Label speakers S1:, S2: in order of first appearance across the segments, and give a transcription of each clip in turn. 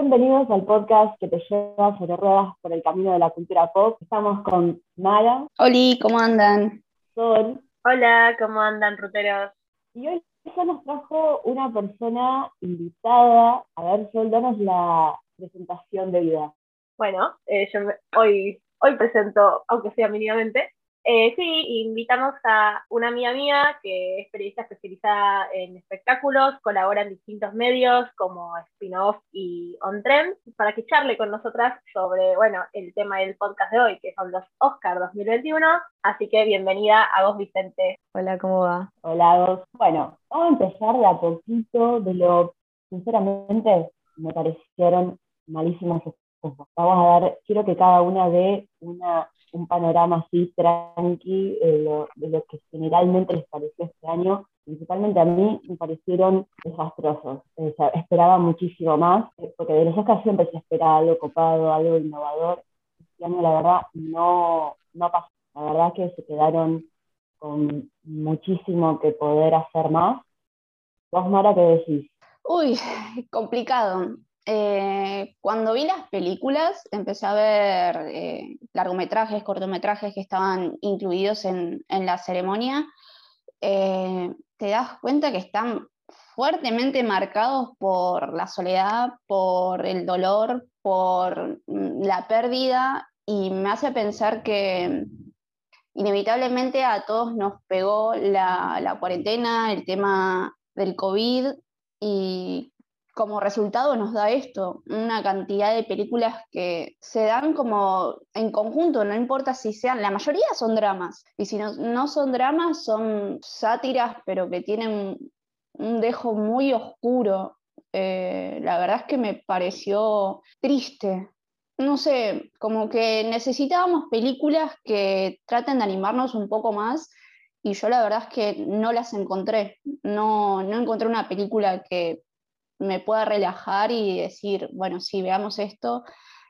S1: Bienvenidos al podcast que te lleva sobre ruedas por el camino de la cultura pop. Estamos con Mara.
S2: Hola, ¿cómo andan?
S1: Sol.
S3: Hola, ¿cómo andan, ruteros?
S1: Y hoy ya nos trajo una persona invitada. A ver, Sol, danos la presentación de vida.
S3: Bueno, eh, yo hoy, hoy presento, aunque sea mínimamente, eh, sí, invitamos a una amiga mía que es periodista especializada en espectáculos, colabora en distintos medios como Spin-Off y On Trend, para que charle con nosotras sobre, bueno, el tema del podcast de hoy, que son los Oscar 2021. Así que bienvenida a vos, Vicente.
S2: Hola, ¿cómo va?
S1: Hola, vos. Bueno, vamos a empezar de a poquito de lo, sinceramente, me parecieron Vamos a dar, quiero que cada una dé una un panorama así tranqui de lo, de lo que generalmente les pareció este año. Principalmente a mí me parecieron desastrosos. esperaba muchísimo más, eh, porque de los Oscars siempre se espera algo copado, algo innovador. Este año la verdad no, no pasó. La verdad que se quedaron con muchísimo que poder hacer más. ¿Vos, Mara, qué decís?
S2: Uy, complicado. Eh, cuando vi las películas, empecé a ver eh, largometrajes, cortometrajes que estaban incluidos en, la ceremonia. Eh, te das cuenta que están fuertemente marcados por la soledad, por el dolor, por mm, la pérdida, y me hace pensar que inevitablemente a todos nos pegó la, la cuarentena, el tema del COVID, y como resultado nos da esto, una cantidad de películas que se dan como en conjunto, no importa si sean, la mayoría son dramas, y si no, son dramas, son sátiras, pero que tienen un dejo muy oscuro. Eh, la verdad es que me pareció triste. No sé, como que necesitábamos películas que traten de animarnos un poco más y yo la verdad es que no las encontré. No, no encontré una película que me pueda relajar y decir, bueno, sí, veamos esto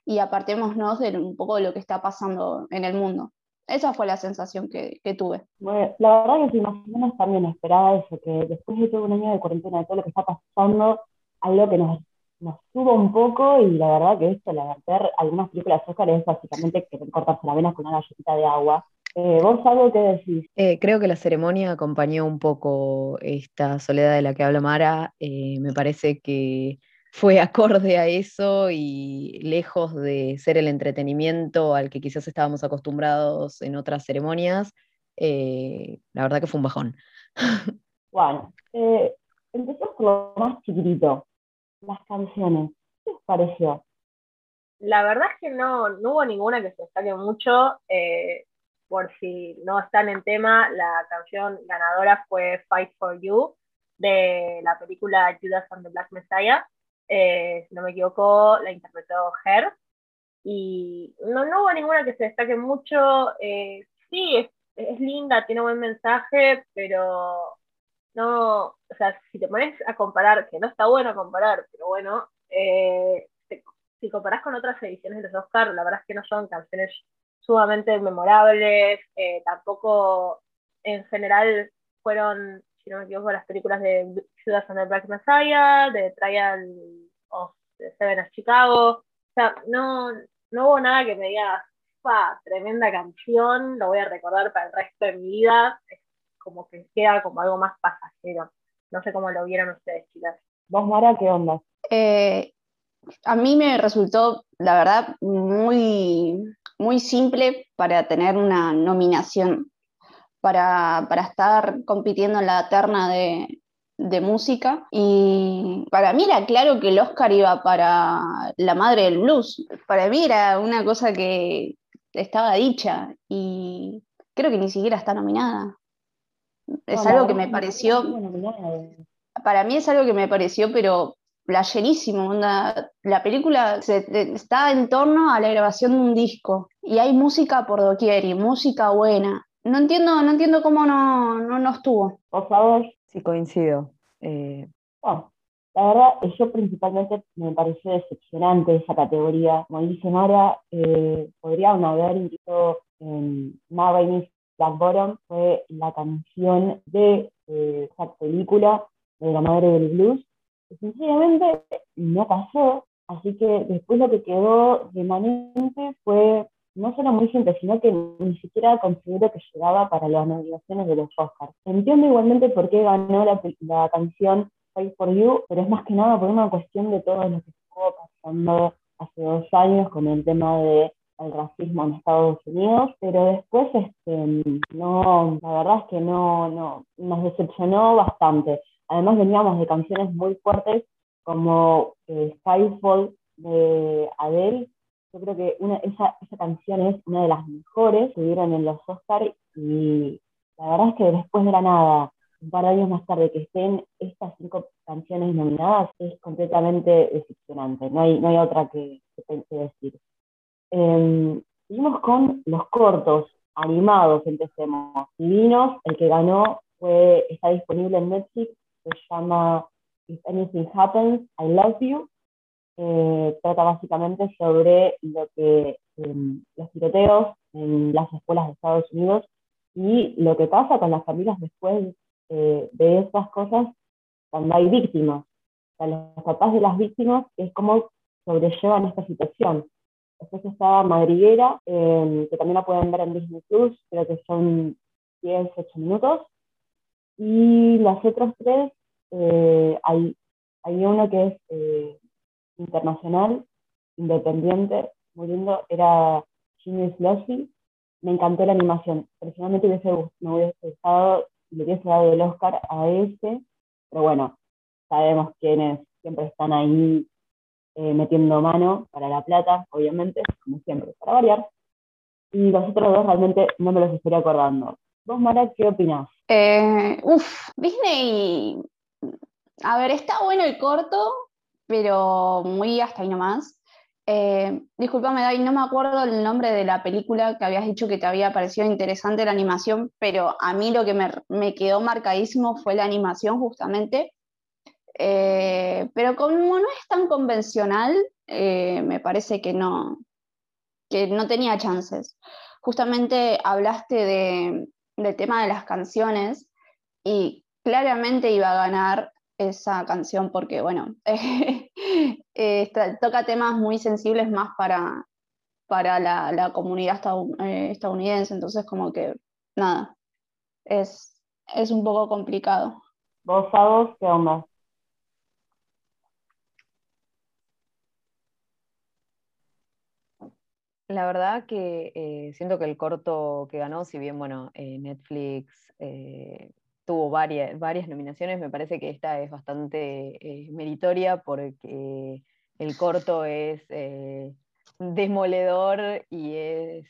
S2: y apartémonos de un poco de lo que está pasando en el mundo. Esa fue la sensación que, tuve.
S1: Bueno, la verdad que sí, más o menos también esperaba eso, que después de todo un año de cuarentena, de todo lo que está pasando, algo que nos, nos suba un poco y la verdad que esto, la ver algunas películas Oscar es básicamente que te cortas la vena con una galletita de agua eh, ¿Vos algo que decís?
S4: Eh, creo que la ceremonia acompañó un poco esta soledad de la que habla Mara. Eh, me parece que fue acorde a eso y lejos de ser el entretenimiento al que quizás estábamos acostumbrados en otras ceremonias, la verdad que fue un bajón.
S1: Bueno, empezamos con lo más chiquitito, las canciones. ¿Qué os pareció?
S3: La verdad es que no, no hubo ninguna que se destaque mucho por si no están en tema, la canción ganadora fue Fight for You de la película Judas and the Black Messiah. Eh, si no me equivoco, la interpretó Her. Y no, hubo ninguna que se destaque mucho. Eh, sí, es, es, linda, tiene buen mensaje, pero no, o sea, si te pones a comparar, que no está bueno comparar, pero bueno, eh, si comparás con otras ediciones de los Oscars, la verdad es que no son canciones sumamente memorables, eh, tampoco en general fueron, si no me equivoco, las películas de Judas and the Black Messiah, de Trial of Seven of Chicago, o sea, no, no hubo nada que me diga, pa, tremenda canción, lo voy a recordar para el resto de mi vida, es como que queda como algo más pasajero. No sé cómo lo vieron ustedes, chicas.
S1: ¿Vos, Mara, qué onda?
S2: Eh, a mí me resultó, la verdad, muy muy simple para tener una nominación, para, estar compitiendo en la terna de, música. Y para mí era claro que el Oscar iba para la madre del blues. Para mí era una cosa que estaba dicha y creo que ni siquiera está nominada. Es algo que me pareció... Para mí es algo que me pareció, pero playerísimo. la película está en torno a la grabación de un disco y hay música por doquier y música buena. No entiendo, no entiendo cómo no, no, estuvo.
S1: Por favor.
S4: Sí, coincido. Eh,
S1: la verdad, yo principalmente me pareció decepcionante esa categoría. Como dice Mara, eh, podrían haber incluso en Mavainis Black Bottom, fue la canción de eh, esa película de la madre del blues, sencillamente no pasó. Así que después lo que quedó remanente fue no solo muy gente, sino que ni siquiera considero que llegaba para las nominaciones de los Oscars. Entiendo igualmente por qué ganó la, la canción Fight for You, pero es más que nada por una cuestión de todo lo que estuvo pasando hace dos años con el tema de el racismo en Estados Unidos, pero después este, no, la verdad es que no, no, nos decepcionó bastante. Además veníamos de canciones muy fuertes como eh, Skyfall de Adele. Yo creo que esa, canción es una de las mejores que dieron en los Oscars y la verdad es que después de la nada, un par de años más tarde, que estén estas cinco canciones nominadas es completamente decepcionante. No hay, otra que, decir. Eh, seguimos con los cortos animados, empecemos. Divinos, el que ganó fue, está disponible en Netflix, se llama If Anything Happens, I Love You. Eh, trata básicamente sobre lo que eh, los tiroteos en las escuelas de Estados Unidos y lo que pasa con las familias después eh, de estas cosas cuando hay víctimas. O sea, los papás de las víctimas es cómo sobrellevan esta situación. Después está Madriguera, eh, que también la pueden ver en Disney Plus, creo que son 10, 8 minutos. Y las otras tres, eh, hay, hay uno que es eh, internacional, independiente, muy lindo, era Genius Lossy. Me encantó la animación. Personalmente hubiese, me hubiese gustado, le hubiese dado el Oscar a este, pero bueno, sabemos quiénes siempre están ahí eh, metiendo mano para la plata, obviamente, como siempre, para variar. Y los otros dos realmente no me los estaría acordando. Vos, Mara, ¿qué opinás?
S2: Eh, uf, Disney. A ver, está bueno el corto, pero muy hasta ahí nomás. Eh, disculpame, Dai, no me acuerdo el nombre de la película que habías dicho que te había parecido interesante la animación, pero a mí lo que me, me quedó marcadísimo fue la animación, justamente. Eh, pero como no es tan convencional, eh, me parece que no, que no tenía chances. Justamente hablaste de, del tema de las canciones y claramente iba a ganar esa canción porque, bueno, eh, toca temas muy sensibles más para, para la, la comunidad estadounidense, entonces como que, nada, es, es un poco complicado.
S1: ¿Vos, Fados, qué onda?
S4: La verdad que eh, siento que el corto que ganó, si bien bueno, eh, Netflix eh, tuvo varias, varias nominaciones, me parece que esta es bastante meritoria porque el corto es demoledor y es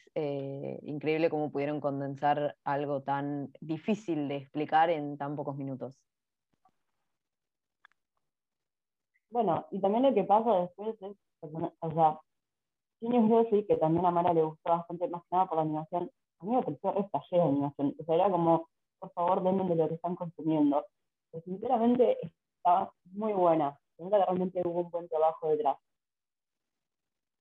S4: increíble cómo pudieron condensar algo tan difícil de explicar en tan pocos minutos.
S1: Bueno, y también lo que pasa después es, o sea, Genius Rossi, que también a Mara le gustó bastante más que nada por la animación, a mí me pareció re de animación. O sea, era como, por favor, denme de lo que están consumiendo. Pero sinceramente estaba muy buena. que realmente hubo un buen trabajo detrás.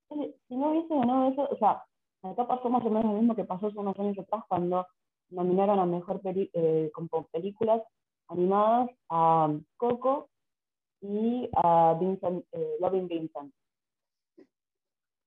S1: Si no hubiese ganado eso, o sea, acá pasó más o menos lo mismo que pasó hace unos años atrás cuando nominaron a mejor peli eh, como películas animadas a Coco y a Vincent, eh, Loving Vincent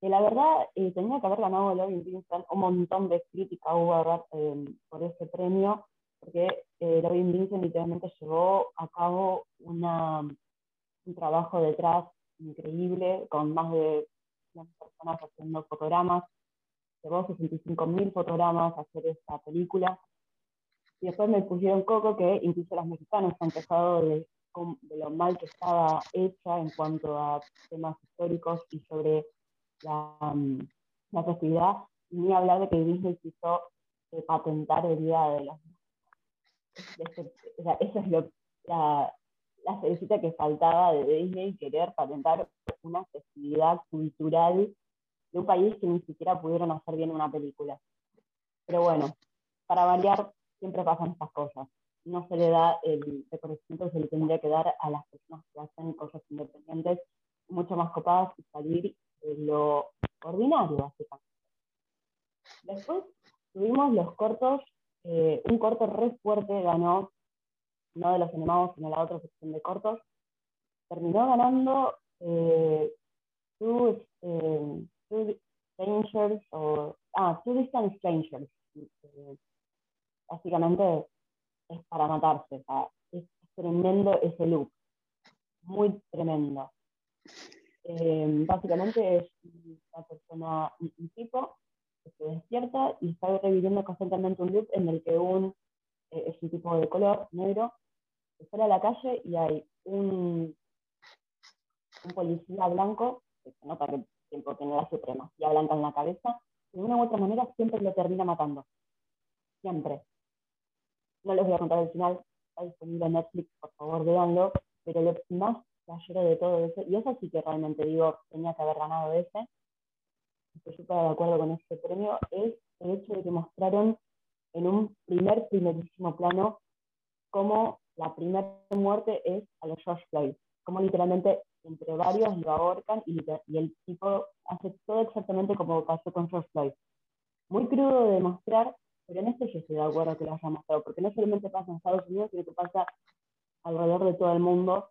S1: que la verdad eh, tenía que haber ganado Loving Vincent, un montón de crítica hubo eh, por ese premio, porque eh, Loving Vincent literalmente llevó a cabo una, un trabajo detrás increíble, con más de 100 personas haciendo fotogramas, llevó 65.000 fotogramas a hacer esta película. Y después me pusieron Coco, que incluso las mexicanas han quejado de, de lo mal que estaba hecha en cuanto a temas históricos y sobre la, mm, la festividad, ni hablar de que Disney quiso eh, patentar el Día de este, o sea, Esa es lo, la, la cerecita que faltaba de Disney, querer patentar una festividad cultural de un país que ni siquiera pudieron hacer bien una película. Pero bueno, para variar, siempre pasan estas cosas. No se le da el reconocimiento que se le tendría que dar a las personas que hacen cosas independientes, mucho más copadas y salir lo ordinario, básicamente. Después tuvimos los cortos, eh, un corto re fuerte ganó, no de los animados, sino la otra sección de cortos. Terminó ganando eh, two, eh, strangers o ah, two distant strangers. Eh, básicamente es para matarse, es tremendo ese look, muy tremendo. Eh, básicamente es una persona, un tipo se despierta y está reviviendo constantemente un loop en el que un, eh, es un tipo de color negro, sale a la calle y hay un, un policía blanco, que se nota que tiempo tiene la supremacía blanca en la cabeza, y de una u otra manera siempre lo termina matando. Siempre. No les voy a contar el final, está disponible en Netflix, por favor, véanlo, pero lo más playero de todo eso, y eso sí que realmente digo, tenía que haber ganado ese, estoy súper de acuerdo con este premio, es el hecho de que mostraron en un primer, primerísimo plano cómo la primera muerte es a los George Floyd, como literalmente entre varios lo ahorcan y, y, el tipo hace todo exactamente como pasó con George Floyd. Muy crudo de demostrar, pero en este yo estoy de acuerdo que lo haya mostrado, porque no solamente pasa en Estados Unidos, sino que pasa alrededor de todo el mundo.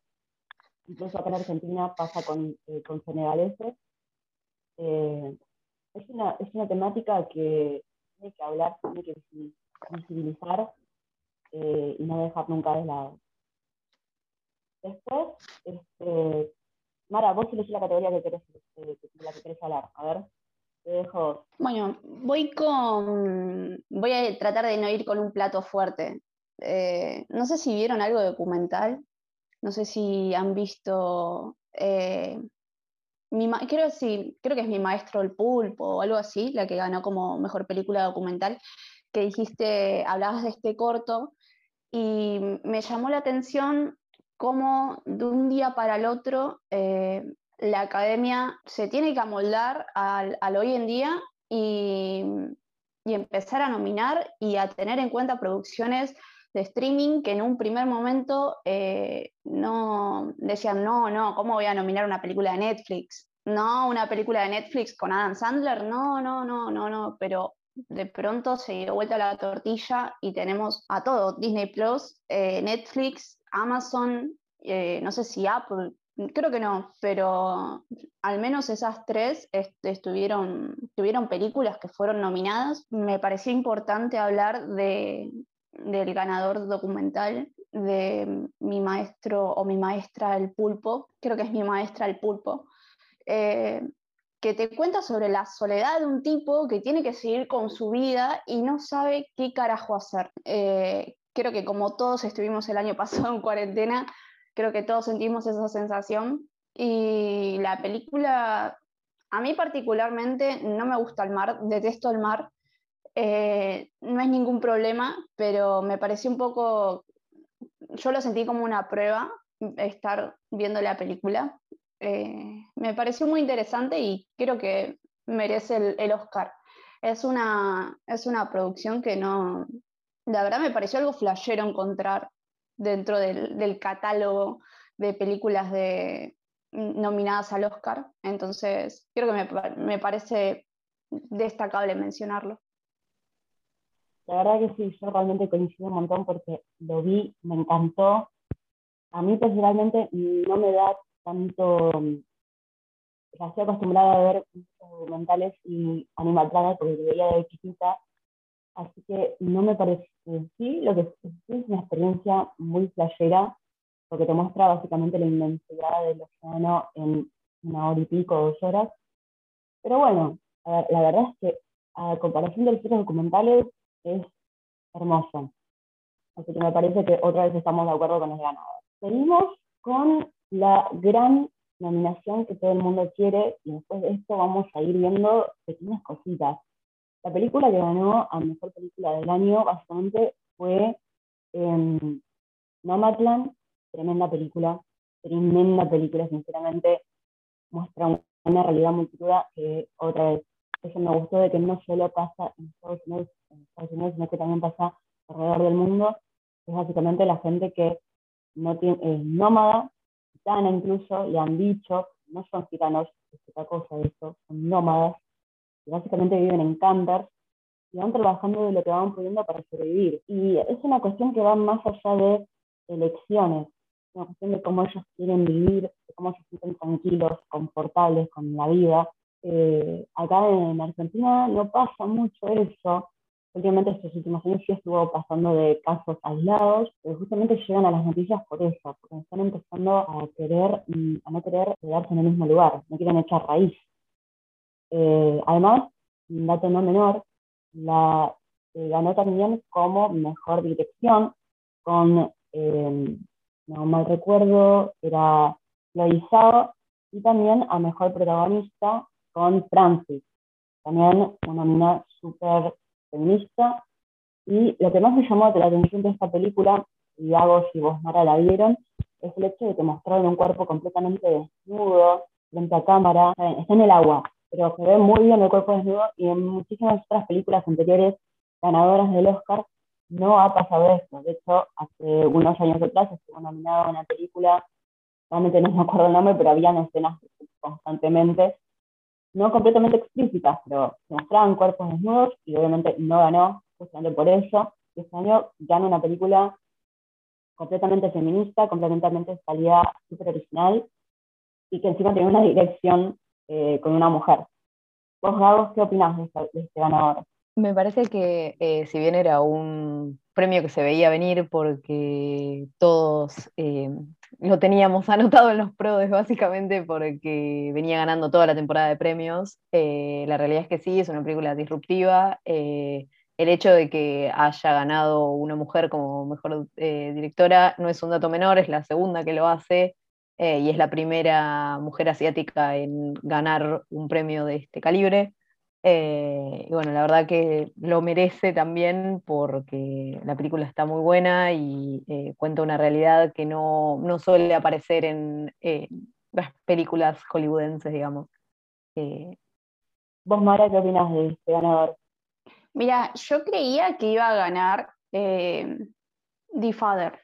S1: Incluso acá en Argentina pasa con, eh, con senegaleses. Eh, es, una, es una temática que tiene que hablar, tiene que visibilizar eh, y no dejar nunca de lado. Después, este, Mara, vos elegís la categoría que querés, eh, la que querés hablar. A ver, te dejo.
S2: Bueno, voy con. Voy a tratar de no ir con un plato fuerte. Eh, no sé si vieron algo documental. No sé si han visto. Eh, mi creo, creo que es mi maestro el pulpo o algo así, la que ganó como mejor película documental, que dijiste, hablabas de este corto, y me llamó la atención cómo de un día para el otro eh, la academia se tiene que amoldar al, hoy en día y, empezar a nominar y a tener en cuenta producciones de streaming que en un primer momento eh, no decían, no, no, ¿cómo voy a nominar una película de Netflix? No, una película de Netflix con Adam Sandler, no, no, no, no, no, pero de pronto se dio vuelta la tortilla y tenemos a todo, Disney Plus, eh, Netflix, Amazon, eh, no sé si Apple, creo que no, pero al menos esas tres estuvieron, tuvieron películas que fueron nominadas. Me pareció importante hablar de, del ganador documental de mi maestro o mi maestra el pulpo, creo que es mi maestra el pulpo, eh, que te cuenta sobre la soledad de un tipo que tiene que seguir con su vida y no sabe qué carajo hacer. Eh, creo que como todos estuvimos el año pasado en cuarentena, creo que todos sentimos esa sensación. Y la película, a mí particularmente, no me gusta el mar, detesto el mar. Eh, no es ningún problema, pero me pareció un poco, yo lo sentí como una prueba estar viendo la película. Eh, me pareció muy interesante y creo que merece el, Oscar. Es una, es una producción que no, la verdad me pareció algo flashero encontrar dentro del, catálogo de películas de, nominadas al Oscar. Entonces, creo que me, parece destacable mencionarlo.
S1: La verdad que sí, yo realmente coincido un montón porque lo vi, me encantó. A mí personalmente no me da tanto... Ya estoy acostumbrada a ver documentales y Animal Planet porque veía de chiquita Así que no me parece, sí, lo que es una experiencia muy flashera, porque te muestra básicamente la inmensidad del océano en una hora y pico, dos horas. Pero bueno, la verdad es que a comparación de los otros documentales es hermoso. Así que me parece que otra vez estamos de acuerdo con el ganador. Seguimos con la gran nominación que todo el mundo quiere y después de esto vamos a ir viendo pequeñas cositas. La película que ganó a Mejor Película del Año básicamente fue eh, Nomadland, tremenda película, tremenda película, sinceramente muestra una realidad muy cruda que otra vez, eso me gustó de que no solo pasa en Estados Unidos, sino que también pasa alrededor del mundo, es básicamente la gente que es nómada, gitana incluso, le han dicho, no son gitanos, es otra cosa eso, son nómadas, básicamente viven en campers y van trabajando de lo que van pudiendo para sobrevivir. Y es una cuestión que va más allá de elecciones, es una cuestión de cómo ellos quieren vivir, de cómo se sienten tranquilos, confortables con la vida. Eh, acá en Argentina no pasa mucho eso. Últimamente estos últimos años sí estuvo pasando de casos aislados, pero justamente llegan a las noticias por eso, porque están empezando a querer, mm, a no querer quedarse en el mismo lugar, no quieren echar raíz. Eh, además, un dato no menor, la eh, ganó también como mejor dirección con, eh, no mal recuerdo, era Chloe y también a mejor protagonista con Francis, también una mina súper feminista. Y lo que más me llamó la atención de esta película, y hago si vos, Mara, la vieron, es el hecho de que mostraron un cuerpo completamente desnudo, frente a cámara, está en el agua, pero se ve muy bien el cuerpo desnudo y en muchísimas otras películas anteriores ganadoras del Oscar no ha pasado esto. De hecho, hace unos años atrás estuvo nominado a una película, realmente no me acuerdo el nombre, pero habían escenas constantemente, no completamente explícitas, pero se mostraban cuerpos desnudos y obviamente no ganó, justamente por eso. Este año gana una película completamente feminista, completamente salida súper original y que encima tiene una dirección eh, con una mujer. Vos, Gabos, ¿qué opinás de, de este ganador?
S4: Me parece que eh, si bien era un premio que se veía venir porque todos eh, lo teníamos anotado en los pros básicamente porque venía ganando toda la temporada de premios, eh, la realidad es que sí, es una película disruptiva. el hecho de que haya ganado una mujer como mejor directora no es un dato menor, es la segunda que lo hace. y es la primera mujer asiática en ganar un premio de este calibre. Eh, y bueno, la verdad que lo merece también porque la película está muy buena y eh, cuenta una realidad que no, no suele aparecer en las películas hollywoodenses, digamos.
S1: Eh, ¿Vos, Mara, qué opinas de este ganador?
S2: Mira, yo creía que iba a ganar The Father,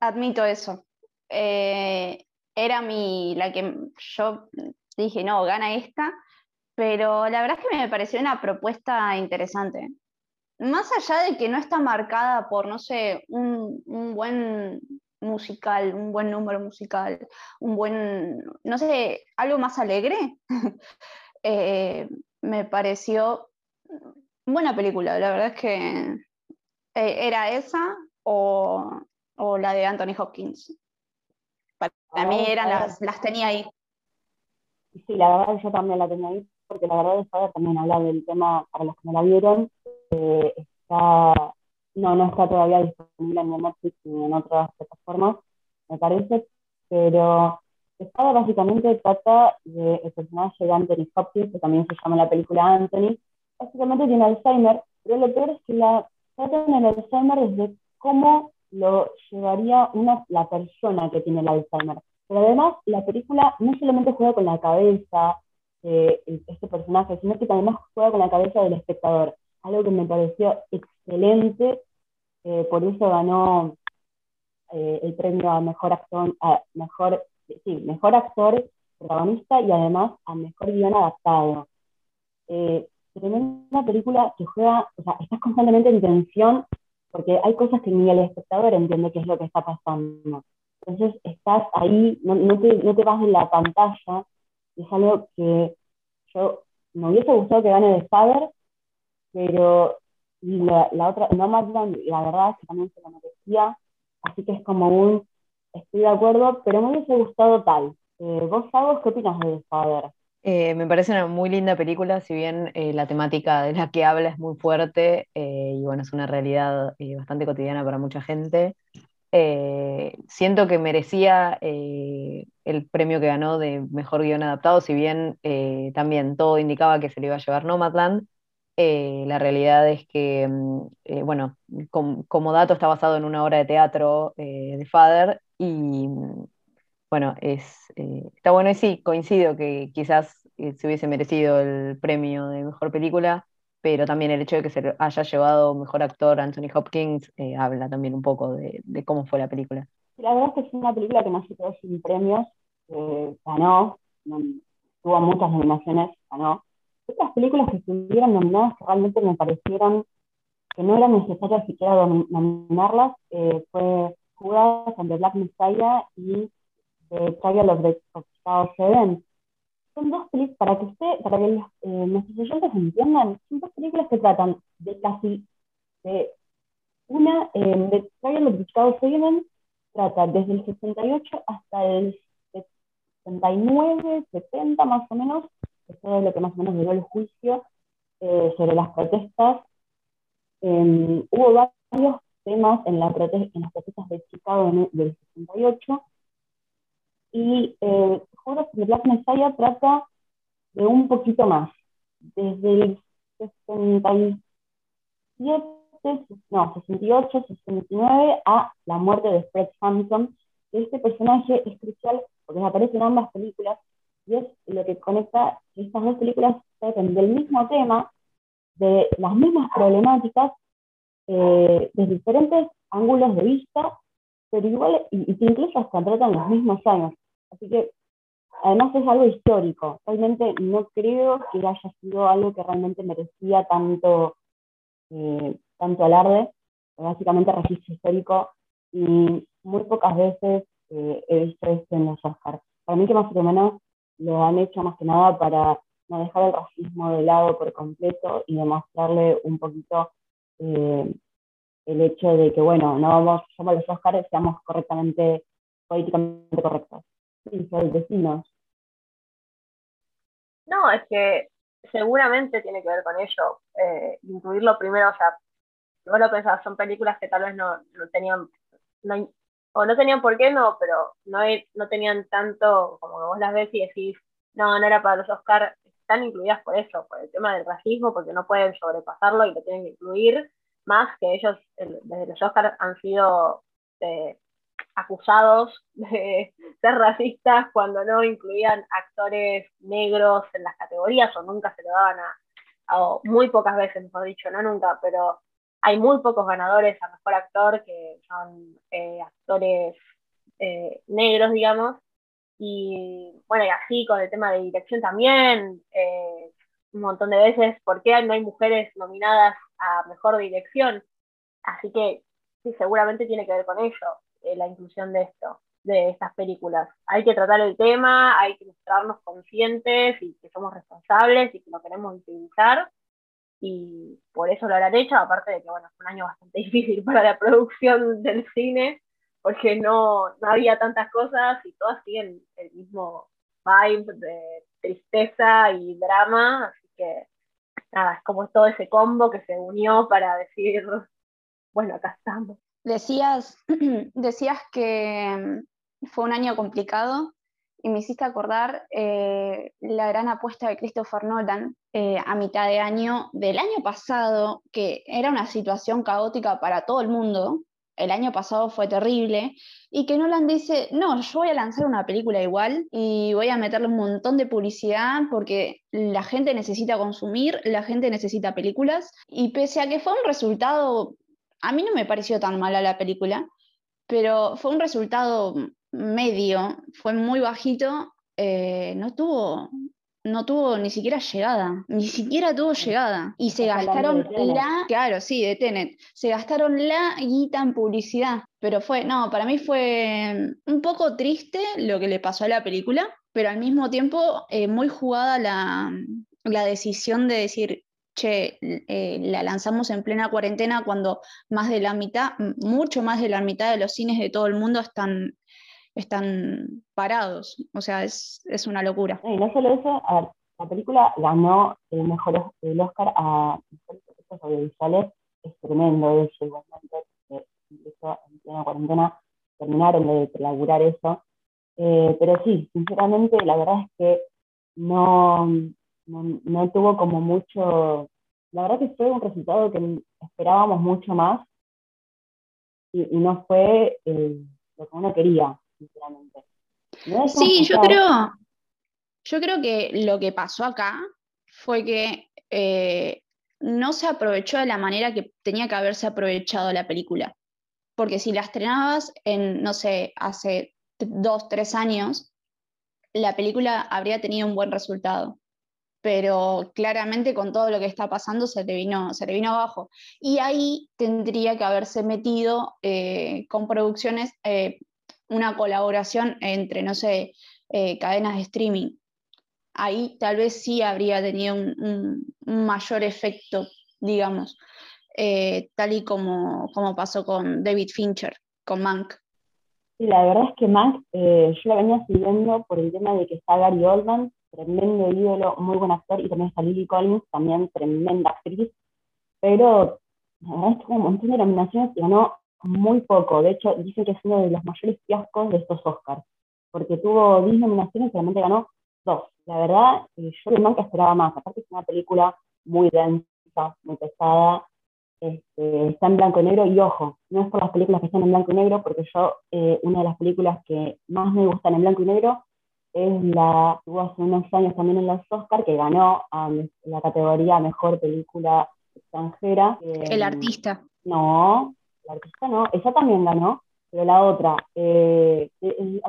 S2: admito eso. era mi, la que yo dije, no, gana esta pero la verdad es que me pareció una propuesta interesante. Más allá de que no está marcada por, no sé, un, buen musical, un buen número musical, un buen, no sé, algo más alegre, eh, me pareció buena película. La verdad es que eh, era esa o, la de Anthony Hopkins. Para mí ah, eran las, las tenía ahí.
S1: Sí, la verdad yo también la tenía ahí, porque la verdad es que también habla del tema, para los que no la vieron, eh, está, no, no está todavía disponible en Netflix ni en otras plataformas, me parece, pero esta básicamente trata del personaje de Anthony Hopkins, que también se llama la película Anthony, básicamente tiene Alzheimer, pero lo peor es que la trata en el Alzheimer desde cómo lo llevaría una, la persona que tiene el Alzheimer. Pero además, la película no solamente juega con la cabeza, eh, este personaje, sino que también juega con la cabeza del espectador. Algo que me pareció excelente, eh, por eso ganó eh, el premio a mejor actor, a mejor, sí, mejor actor protagonista y además a mejor guion adaptado. una película que juega, o sea, estás constantemente en tensión porque hay cosas que ni el espectador entiende qué es lo que está pasando. Entonces estás ahí, no, no, te, no te vas de la pantalla es algo que yo me hubiese gustado que gane de Faber, pero la, la otra, Nomadland, la verdad es que también se lo merecía, así que es como un, estoy de acuerdo, pero me hubiese gustado tal. Eh, ¿Vos, sabes qué opinas de Faber?
S4: Eh, me parece una muy linda película, si bien eh, la temática de la que habla es muy fuerte y bueno, es una realidad bastante cotidiana para mucha gente. Eh, siento que merecía eh, el premio que ganó de mejor guion adaptado, si bien eh, también todo indicaba que se le iba a llevar Nomadland. la realidad es que, mm, bueno, como dato está basado en una obra de teatro de Father y, mm, bueno, es, está bueno y sí, coincido que quizás se hubiese merecido el premio de mejor película pero también el hecho de que se haya llevado mejor actor Anthony Hopkins eh, habla también un poco de, cómo fue la película.
S1: La verdad es que es una película que no se quedó sin premios, eh, ganó, tuvo muchas nominaciones, ganó. Otras películas que estuvieron nominadas que realmente me parecieron que no era necesario siquiera nominarlas eh, fue Judas and the Black Messiah y The Trial of, the, Chicago Seven. Son dos películas, para que usted, para que eh, nuestros oyentes entiendan, son dos películas que tratan de casi de una, eh, de Trial of Chicago Seven trata desde el 68 hasta el 79, 70 más o menos, eso es lo que más o menos duró el juicio eh, sobre las protestas. Em, hubo varios temas en, la en las protestas de Chicago del 68 y eh, Judas de Black Messiah trata de un poquito más, desde el 67, no, 68, 69 a la muerte de Fred Hampton. Este personaje es crucial porque aparece en ambas películas y es lo que conecta estas dos películas tratan del mismo tema, de las mismas problemáticas, eh, de diferentes ángulos de vista, pero igual, y, que incluso hasta tratan los mismos años. Así que, además es algo histórico. Realmente no creo que haya sido algo que realmente merecía tanto, eh, tanto alarde, básicamente registro histórico, y muy pocas veces eh, he visto esto en los Oscars. Para mí que más o menos lo han hecho más que nada para no dejar el racismo de lado por completo y demostrarle un poquito eh, el hecho de que, bueno, no vamos, somos los Oscars, seamos correctamente, políticamente correctos. Vecinos.
S3: No, es que seguramente tiene que ver con ello. Eh, incluirlo primero, o sea, vos lo pensás, son películas que tal vez no, no tenían, no, o no tenían por qué no, pero no, no tenían tanto como vos las ves y decís, no, no era para los Oscars, están incluidas por eso, por el tema del racismo, porque no pueden sobrepasarlo y lo tienen que incluir, más que ellos desde los Oscars han sido eh, acusados de ser racistas cuando no incluían actores negros en las categorías o nunca se lo daban a, o muy pocas veces, mejor dicho, no nunca, pero hay muy pocos ganadores a mejor actor que son eh, actores eh, negros, digamos. Y bueno, y así con el tema de dirección también, eh, un montón de veces, ¿por qué no hay mujeres nominadas a mejor dirección? Así que sí, seguramente tiene que ver con ello, la inclusión de esto, de estas películas. Hay que tratar el tema, hay que mostrarnos conscientes y que somos responsables y que lo queremos utilizar y por eso lo habrán hecho, aparte de que bueno, fue un año bastante difícil para la producción del cine, porque no, no había tantas cosas y todas siguen el mismo vibe de tristeza y drama, así que nada, es como todo ese combo que se unió para decir, bueno, acá estamos.
S2: Decías, decías que fue un año complicado y me hiciste acordar eh, la gran apuesta de Christopher Nolan eh, a mitad de año del año pasado, que era una situación caótica para todo el mundo. El año pasado fue terrible y que Nolan dice, no, yo voy a lanzar una película igual y voy a meterle un montón de publicidad porque la gente necesita consumir, la gente necesita películas y pese a que fue un resultado, a mí no me pareció tan mala la película, pero fue un resultado medio, fue muy bajito, eh, no tuvo no tuvo ni siquiera llegada, ni siquiera tuvo llegada. Y se gastaron la, claro, sí, de Tenet, se gastaron la guita en publicidad. Pero fue, no, para mí fue un poco triste lo que le pasó a la película, pero al mismo tiempo eh, muy jugada la, la decisión de decir, che, eh, la lanzamos en plena cuarentena cuando más de la mitad, mucho más de la mitad de los cines de todo el mundo están, están parados. O sea, es, una locura.
S1: Y no solo eso, la película ganó el mejor el Oscar a mejores efectos audiovisuales, es tremendo eso igualmente, incluso en plena cuarentena terminaron de laburar eso. Eh, pero sí, sinceramente, la verdad es que no, no, tuvo como mucho, la verdad que fue un resultado que esperábamos mucho más y, no fue eh, lo que uno quería, sinceramente.
S2: sí, yo creo, yo creo que lo que pasó acá fue que eh, no se aprovechó de la manera que tenía que haberse aprovechado la película. Porque si la estrenabas en, no sé, hace dos, tres años, la película habría tenido un buen resultado pero claramente con todo lo que está pasando se le vino, se vino abajo. Y ahí tendría que haberse metido eh, con producciones eh, una colaboración entre, no sé, eh, cadenas de streaming. Ahí tal vez sí habría tenido un, mayor efecto, digamos, eh, tal y como, como pasó con David Fincher, con Mank.
S1: Sí, la verdad es que Mank yo la venía siguiendo por el tema de que está Gary Oldman, tremendo ídolo, muy buen actor, y también está Lily Collins, también tremenda actriz, pero la verdad es que tuvo un montón de nominaciones y ganó muy poco. De hecho, dicen que es uno de los mayores fiascos de estos Oscars, porque tuvo 10 nominaciones y solamente ganó dos. La verdad, eh, yo nunca esperaba más. Aparte es una película muy densa, muy pesada, este, está en blanco y negro y ojo, no es por las películas que están en blanco y negro, porque yo, eh, una de las películas que más me gustan en blanco y negro es la, tuvo hace unos años también en los Oscars, que ganó la categoría Mejor Película Extranjera.
S2: el artista.
S1: No, el artista no, esa también ganó, pero la otra, eh, el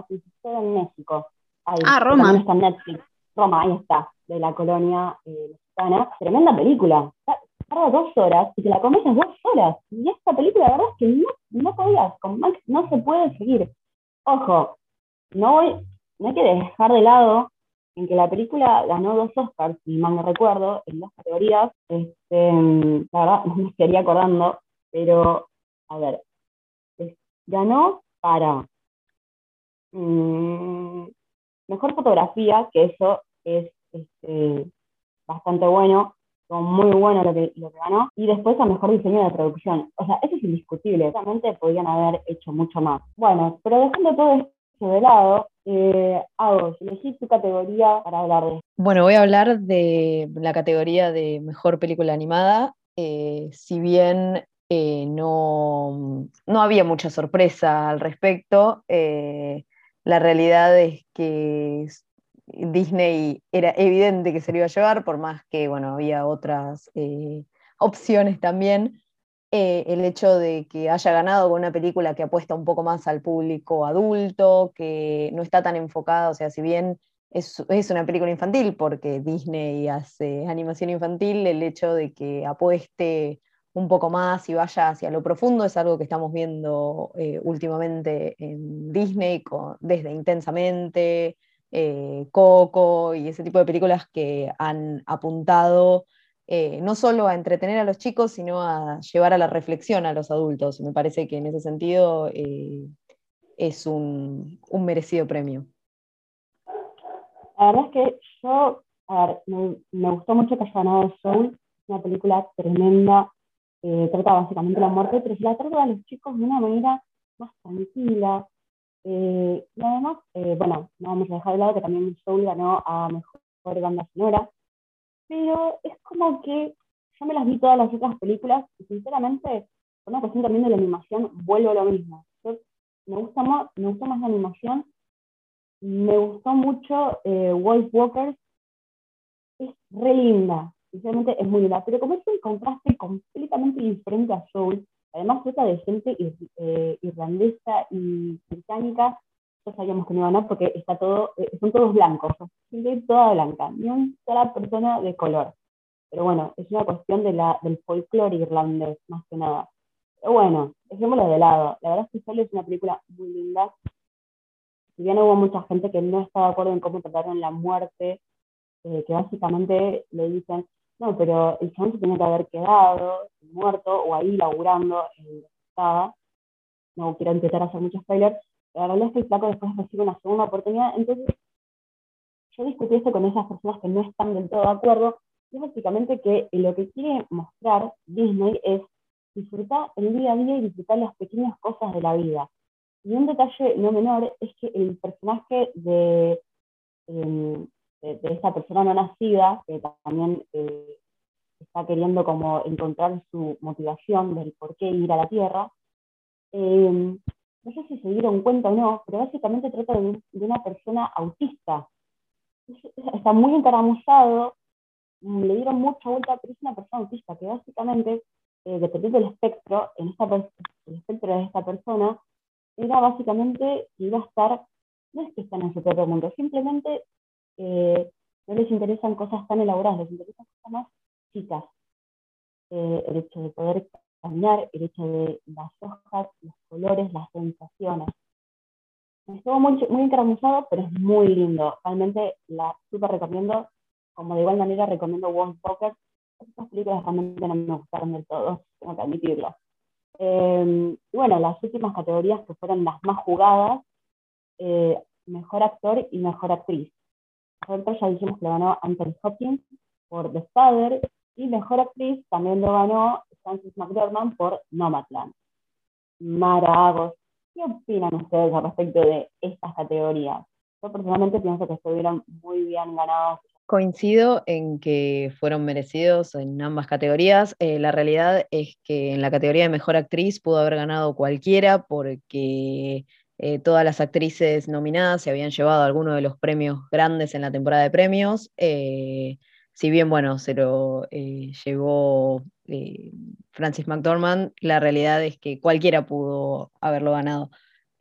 S1: en México.
S2: ah, Roma.
S1: Está Netflix. Roma, ahí está, de la colonia eh, mexicana. Tremenda película. Tarda dos horas y te la comes en dos horas. Y esta película, la verdad es que no, no podías, con Max no se puede seguir. Ojo, no voy, no hay que dejar de lado en que la película ganó dos Oscars, si mal no recuerdo, en dos categorías. Este, la verdad, no me estaría acordando, pero, a ver, ganó para mm, mejor fotografía, que eso es este, bastante bueno, muy bueno lo que, lo que ganó, y después a mejor diseño de producción. O sea, eso es indiscutible, realmente podrían haber hecho mucho más. Bueno, pero dejando todo esto de lado, eh, elegí tu categoría para hablar de
S4: Bueno, voy a hablar de la categoría de mejor película animada. Eh, si bien eh, no, no, había mucha sorpresa al respecto, eh, la realidad es que Disney era evidente que se lo iba a llevar, por más que bueno, había otras opciones también. Eh, el hecho de que haya ganado con una película que apuesta un poco más al público adulto, que no está tan enfocada, o sea, si bien es, una película infantil, porque Disney hace animación infantil, el hecho de que apueste un poco más y vaya hacia lo profundo es algo que estamos viendo eh, últimamente en Disney, desde Intensamente, eh, Coco y ese tipo de películas que han apuntado eh, no solo a entretener a los chicos, sino a llevar a la reflexión a los adultos. Me parece que en ese sentido eh, es un, merecido premio.
S1: La verdad es que yo, a ver, me, gustó mucho que haya ganado Soul, una película tremenda, eh, trata básicamente la muerte, pero se la trata a los chicos de una manera más tranquila. y además, bueno, no vamos a dejar de lado que también Soul ganó a Mejor Banda Sonora, pero es como que yo me las vi todas las otras películas y sinceramente, por una cuestión también de la animación, vuelvo a lo mismo. me, gusta más, me gusta más la animación, me gustó mucho eh, Wolf Walkers, es re linda, sinceramente es muy linda, pero como es un contraste completamente diferente a Soul, además trata de gente eh, irlandesa y británica, ya sabíamos que no iba a ganar porque está todo, eh, son todos blancos, gente toda blanca, ni una sola persona de color. Pero bueno, es una cuestión de la, del folclore irlandés, más que nada. Pero bueno, dejémoslo de lado. La verdad es que Solo es una película muy linda. Si bien hubo mucha gente que no estaba de acuerdo en cómo trataron la muerte, eh, que básicamente le dicen, no, pero el chabón se tenía que haber quedado muerto o ahí laburando en la No quiero intentar hacer muchos spoilers, la verdad es que el flaco después recibe una segunda oportunidad, entonces yo discutí esto con esas personas que no están del todo de acuerdo, y básicamente que lo que quiere mostrar Disney es disfrutar el día a día y disfrutar las pequeñas cosas de la vida. Y un detalle no menor es que el personaje de, em, de, esta persona no nacida, que también eh, está queriendo como encontrar su motivación del por qué ir a la Tierra, eh, no sé si se dieron cuenta o no, pero básicamente trata de, una persona autista. Está muy encaramuzado, mm, le dieron mucha vuelta, pero es una persona autista que básicamente, eh, dependiendo del espectro, en esta, el espectro de esta persona, era básicamente que iba a estar, no es que están en su propio mundo, simplemente eh, no les interesan cosas tan elaboradas, les interesan cosas más chicas. Eh, el hecho de poder cambiar el hecho de las hojas, los colores, las sensaciones. Estuvo muy, muy pero es muy lindo. Realmente la súper recomiendo. Como de igual manera recomiendo One Pocket. Estas películas realmente no me gustaron del todo, tengo que admitirlo. Eh, y bueno, las últimas categorías que fueron las más jugadas, eh, mejor actor y mejor actriz. Mejor actor ya dijimos que lo ganó Anthony Hopkins por The Father y mejor actriz también lo ganó Francis McDormand por Nomadland. Mara Agos, ¿qué opinan ustedes al respecto de estas categorías? Yo personalmente pienso que estuvieron muy bien ganados.
S4: Coincido en que fueron merecidos en ambas categorías. Eh, la realidad es que en la categoría de mejor actriz pudo haber ganado cualquiera porque eh, todas las actrices nominadas se habían llevado algunos de los premios grandes en la temporada de premios. Eh, si bien, bueno, se lo llevó Francis McDormand, la realidad es que cualquiera pudo haberlo ganado.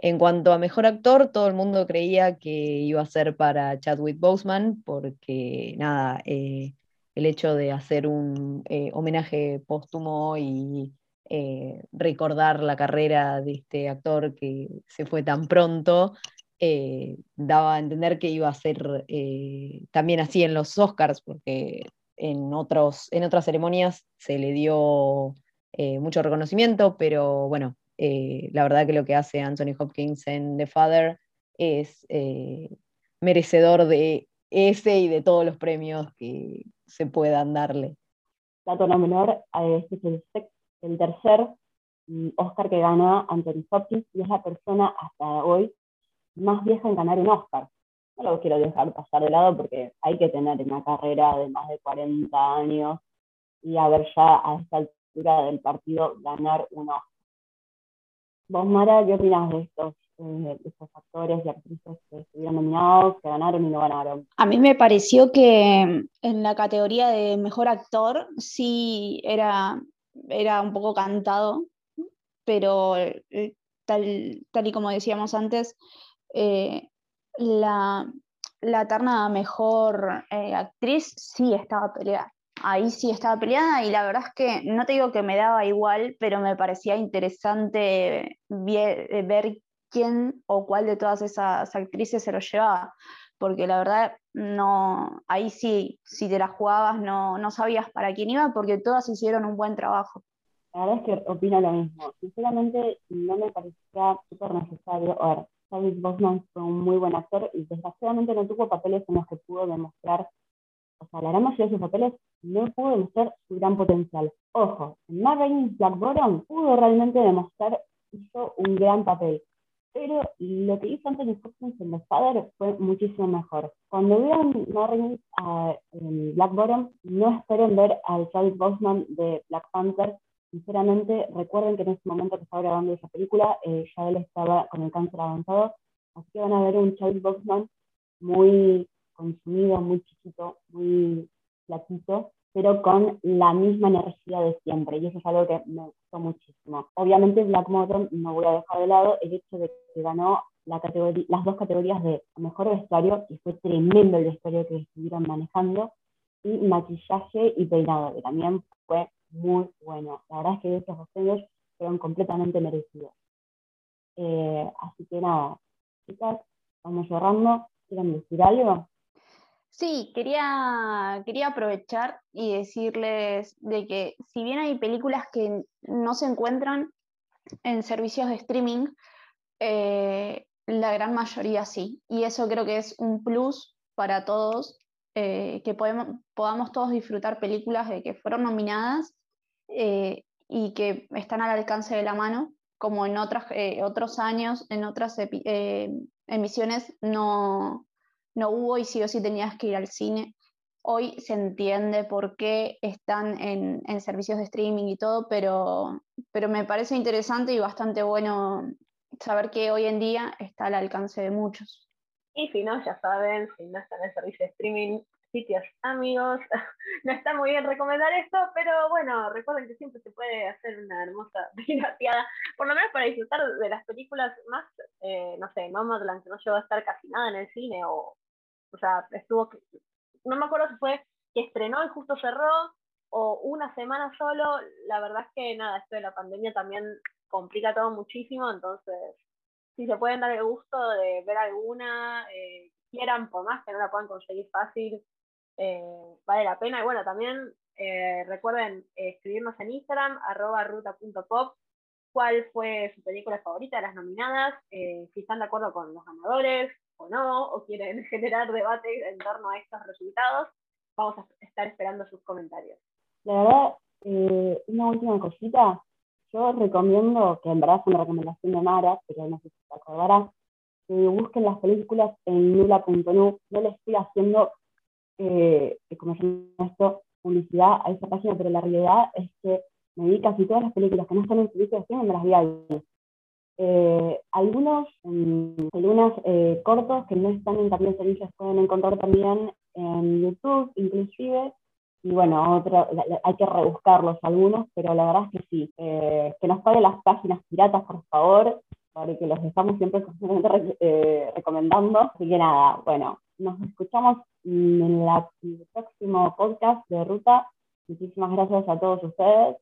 S4: En cuanto a mejor actor, todo el mundo creía que iba a ser para Chadwick Boseman, porque nada, eh, el hecho de hacer un eh, homenaje póstumo y eh, recordar la carrera de este actor que se fue tan pronto, daba a entender que iba a ser también así en los Oscars, porque en, otros, en otras ceremonias se le dio mucho reconocimiento, pero bueno, eh, la verdad que lo que hace Anthony Hopkins en The Father es eh, merecedor de ese y de todos los premios que se puedan darle.
S1: Dato no menor, es el, tercer mm, Oscar que gana Anthony Hopkins y es la persona hasta hoy más vieja en ganar un Oscar. No lo quiero dejar pasar de lado porque hay que tener una carrera de más de 40 años y haber ya a esta altura del partido ganar un Oscar. Vos, Mara, ¿qué opinas de estos, eh, estos actores y actrices que estuvieron nominados, que ganaron y no ganaron?
S2: A mí me pareció que en la categoría de mejor actor sí era, era un poco cantado, pero eh, tal, tal y como decíamos antes, eh, la, la terna mejor actriz sí estaba peleada ahí sí estaba peleada y la verdad es que no te digo que me daba igual, pero me parecía interesante eh, ver, quién o cuál de todas esas actrices se lo llevaba, porque la verdad no, ahí sí, si te la jugabas no, no sabías para quién iba porque todas hicieron un buen trabajo.
S1: La verdad es que opino lo mismo. Sinceramente no me parecía súper necesario. David Bosman fue un muy buen actor y desgraciadamente no tuvo papeles en los que pudo demostrar o sea, la gran mayoría de sus papeles no pudo demostrar su gran potencial. Ojo, en Matt Black pudo realmente demostrar hizo un gran papel, pero lo que hizo Anthony Hopkins en The Father fue muchísimo mejor. Cuando vean Matt en Black Bottom, no esperen ver al Chadwick Boseman de Black Panther. Sinceramente, recuerden que en ese momento que estaba grabando esa película, eh, ya él estaba con el cáncer avanzado, así que van a ver un Chadwick Boseman muy consumido, muy chiquito, muy platito, pero con la misma energía de siempre. Y eso es algo que me gustó muchísimo. Obviamente Black Motor no voy a dejar de lado el hecho de que ganó la las dos categorías de mejor vestuario, y fue tremendo el vestuario que estuvieron manejando, y maquillaje y peinado, que también fue muy bueno. La verdad es que estos dos fueron completamente merecidos. Eh, así que nada, chicas, vamos cerrando. ¿Quieren decir algo?
S2: Sí, quería, quería aprovechar y decirles de que si bien hay películas que no se encuentran en servicios de streaming, eh, la gran mayoría sí. Y eso creo que es un plus para todos, eh, que podemos, podamos todos disfrutar películas de que fueron nominadas eh, y que están al alcance de la mano, como en otras, otros años, en otras emisiones no, no hubo y sí o sí tenías que ir al cine. Hoy se entiende por qué están en, servicios de streaming y todo, pero, pero me parece interesante y bastante bueno saber que hoy en día está al alcance de muchos.
S3: Y si no, ya saben, si no están en servicio de streaming, sitios amigos, no está muy bien recomendar esto, pero bueno, recuerden que siempre se puede hacer una hermosa pirateada, por lo menos para disfrutar de las películas más, eh, no sé, Nomadland, que no llegó a estar casi nada en el cine, o o sea, estuvo, no me acuerdo si fue que estrenó y justo cerró o una semana solo. La verdad es que nada, esto de la pandemia también complica todo muchísimo, entonces si se pueden dar el gusto de ver alguna, eh, quieran, por más que no la puedan conseguir fácil, eh, vale la pena. Y bueno, también eh, recuerden escribirnos en Instagram, arroba ruta.pop, cuál fue su película favorita de las nominadas, si están de acuerdo con los ganadores o no, o quieren generar debate en torno a estos resultados. Vamos a estar esperando sus comentarios.
S1: La verdad, una última cosita yo recomiendo, que en verdad es una recomendación de Mara, pero no sé si se acordará, que busquen las películas en nula.nu. No le estoy haciendo, eh, como se esto, publicidad a esa página, pero la realidad es que me vi casi todas las películas que no están en servicio de streaming, me las vi ahí. Eh, algunos, algunos eh, cortos que no están en también servicios pueden encontrar también en YouTube, inclusive, y bueno, hay que rebuscarlos algunos, pero la verdad es que sí, eh, que nos paguen las páginas piratas, por favor, que los estamos siempre eh, recomendando. Así que nada, bueno, nos escuchamos en, la, en el próximo podcast de Ruta. Muchísimas gracias a todos ustedes.